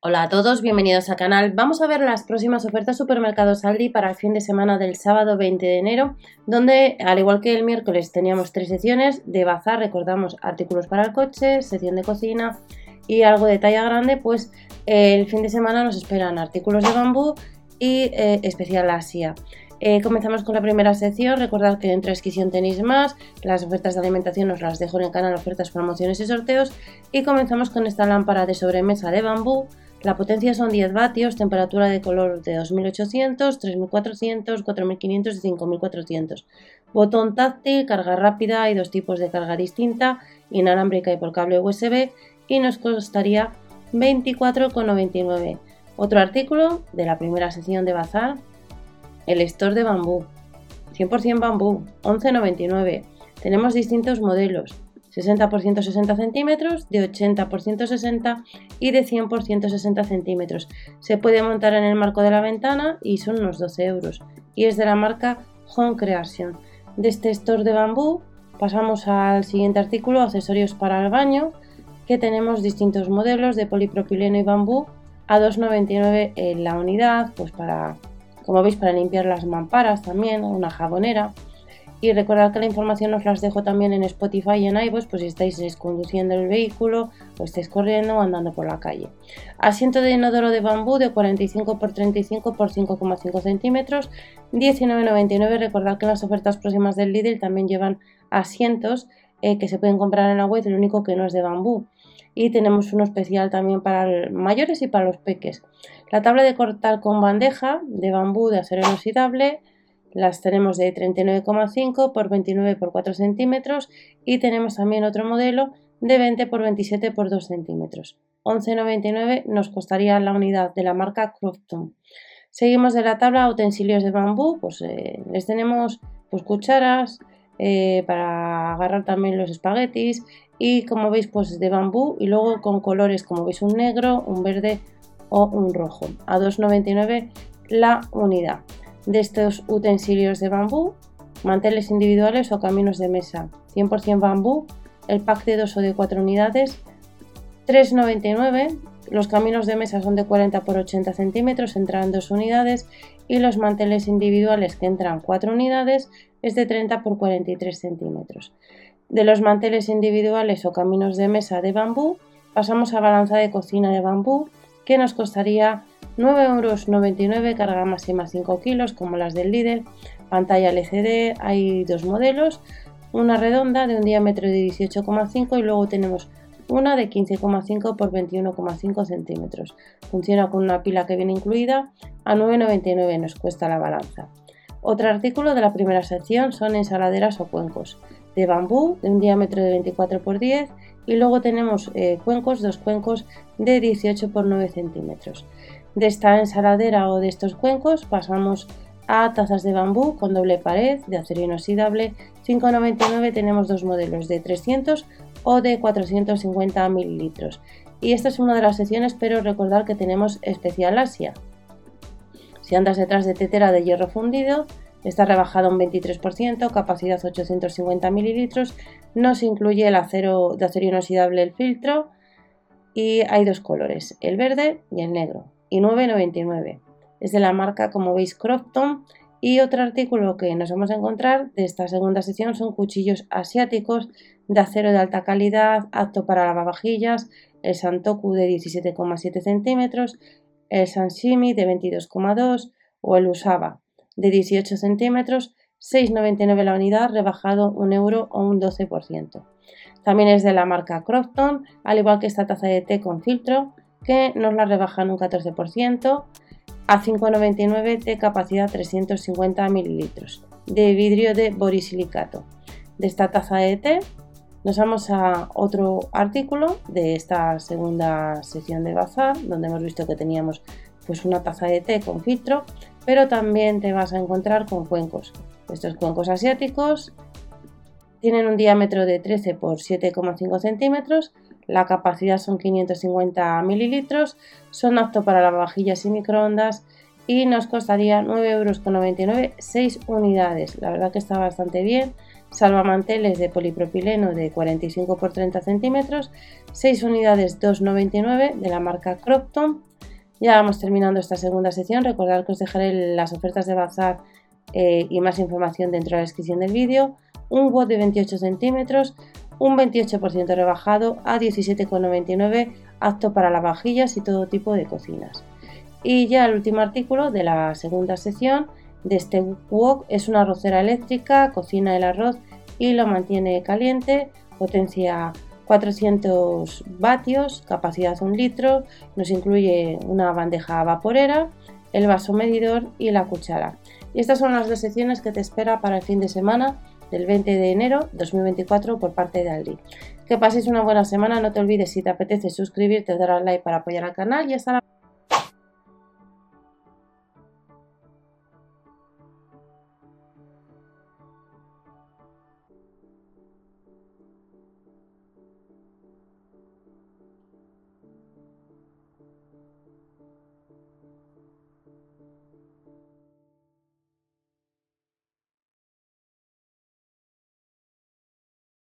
Hola a todos, bienvenidos al canal. Vamos a ver las próximas ofertas supermercados Aldi para el fin de semana del sábado 20 de enero, donde al igual que el miércoles teníamos tres secciones de bazar, recordamos artículos para el coche, sección de cocina y algo de talla grande, pues el fin de semana nos esperan artículos de bambú y eh, especial Asia. Eh, comenzamos con la primera sección. Recordad que en Transcripción tenéis más. Las ofertas de alimentación os las dejo en el canal, ofertas, promociones y sorteos. Y comenzamos con esta lámpara de sobremesa de bambú la potencia son 10 vatios, temperatura de color de 2800, 3400, 4500 y 5400. Botón táctil, carga rápida y dos tipos de carga distinta, inalámbrica y por cable USB y nos costaría 24,99. Otro artículo de la primera sección de bazar, el store de bambú, 100% bambú, 11,99. Tenemos distintos modelos, 60 por 160 centímetros, de 80 por 160 y de 100 por 160 centímetros. Se puede montar en el marco de la ventana y son unos 12 euros. Y es de la marca Home Creation. De este store de bambú pasamos al siguiente artículo, accesorios para el baño, que tenemos distintos modelos de polipropileno y bambú a 2,99 en la unidad, pues para, como veis, para limpiar las mamparas también, una jabonera. Y recordad que la información os las dejo también en Spotify y en iVoox, pues si estáis conduciendo el vehículo o estáis corriendo o andando por la calle. Asiento de inodoro de bambú de 45 x 35 x 5,5 centímetros, 19,99. Recordad que las ofertas próximas del Lidl también llevan asientos eh, que se pueden comprar en la web, lo único que no es de bambú. Y tenemos uno especial también para mayores y para los peques. La tabla de cortar con bandeja de bambú de acero inoxidable las tenemos de 39,5 por 29 por 4 centímetros y tenemos también otro modelo de 20 por 27 por 2 centímetros. 11,99 nos costaría la unidad de la marca Crofton. Seguimos de la tabla utensilios de bambú, pues eh, les tenemos pues cucharas eh, para agarrar también los espaguetis y como veis pues de bambú y luego con colores como veis un negro, un verde o un rojo. A 2,99 la unidad de estos utensilios de bambú, manteles individuales o caminos de mesa. 100% bambú, el pack de 2 o de 4 unidades, 3,99. Los caminos de mesa son de 40 por 80 centímetros, entran 2 unidades y los manteles individuales que entran 4 unidades es de 30 por 43 centímetros. De los manteles individuales o caminos de mesa de bambú pasamos a balanza de cocina de bambú que nos costaría 9,99 euros, carga máxima 5 kilos como las del Lidl, pantalla LCD, hay dos modelos, una redonda de un diámetro de 18,5 y luego tenemos una de 15,5 por 21,5 centímetros. Funciona con una pila que viene incluida, a 9,99 nos cuesta la balanza. Otro artículo de la primera sección son ensaladeras o cuencos de bambú de un diámetro de 24 por 10 y luego tenemos eh, cuencos, dos cuencos de 18 por 9 centímetros. De esta ensaladera o de estos cuencos pasamos a tazas de bambú con doble pared de acero inoxidable 5,99 tenemos dos modelos de 300 o de 450 mililitros y esta es una de las secciones pero recordar que tenemos especial Asia si andas detrás de tetera de hierro fundido está rebajado un 23% capacidad 850 mililitros no se incluye el acero de acero inoxidable el filtro y hay dos colores el verde y el negro y 9,99. Es de la marca, como veis, Crofton. Y otro artículo que nos vamos a encontrar de esta segunda sección son cuchillos asiáticos de acero de alta calidad, apto para lavavajillas, el Santoku de 17,7 centímetros, el Sanshimi de 22,2 o el Usaba de 18 centímetros, 6,99 la unidad, rebajado un euro o un 12%. También es de la marca Crofton, al igual que esta taza de té con filtro, que nos la rebajan un 14% a 5,99 de capacidad 350 mililitros de vidrio de borisilicato. De esta taza de té nos vamos a otro artículo de esta segunda sección de bazar donde hemos visto que teníamos pues una taza de té con filtro pero también te vas a encontrar con cuencos. Estos cuencos asiáticos tienen un diámetro de 13 por 7,5 centímetros la capacidad son 550 mililitros, son aptos para lavavajillas y microondas y nos costaría 9,99 euros 6 unidades. La verdad que está bastante bien salvamanteles de polipropileno de 45 x 30 centímetros, 6 unidades 2,99 de la marca Cropton. Ya vamos terminando esta segunda sección. Recordad que os dejaré las ofertas de bazar eh, y más información dentro de la descripción del vídeo. Un WOD de 28 centímetros, un 28% rebajado a 17,99 apto para lavavajillas y todo tipo de cocinas. Y ya el último artículo de la segunda sección de este wok es una arrocera eléctrica, cocina el arroz y lo mantiene caliente, potencia 400 vatios, capacidad 1 litro, nos incluye una bandeja vaporera, el vaso medidor y la cuchara. Y estas son las dos secciones que te espera para el fin de semana del 20 de enero 2024 por parte de Aldi. Que paséis una buena semana, no te olvides si te apetece suscribirte dar al like para apoyar al canal y hasta la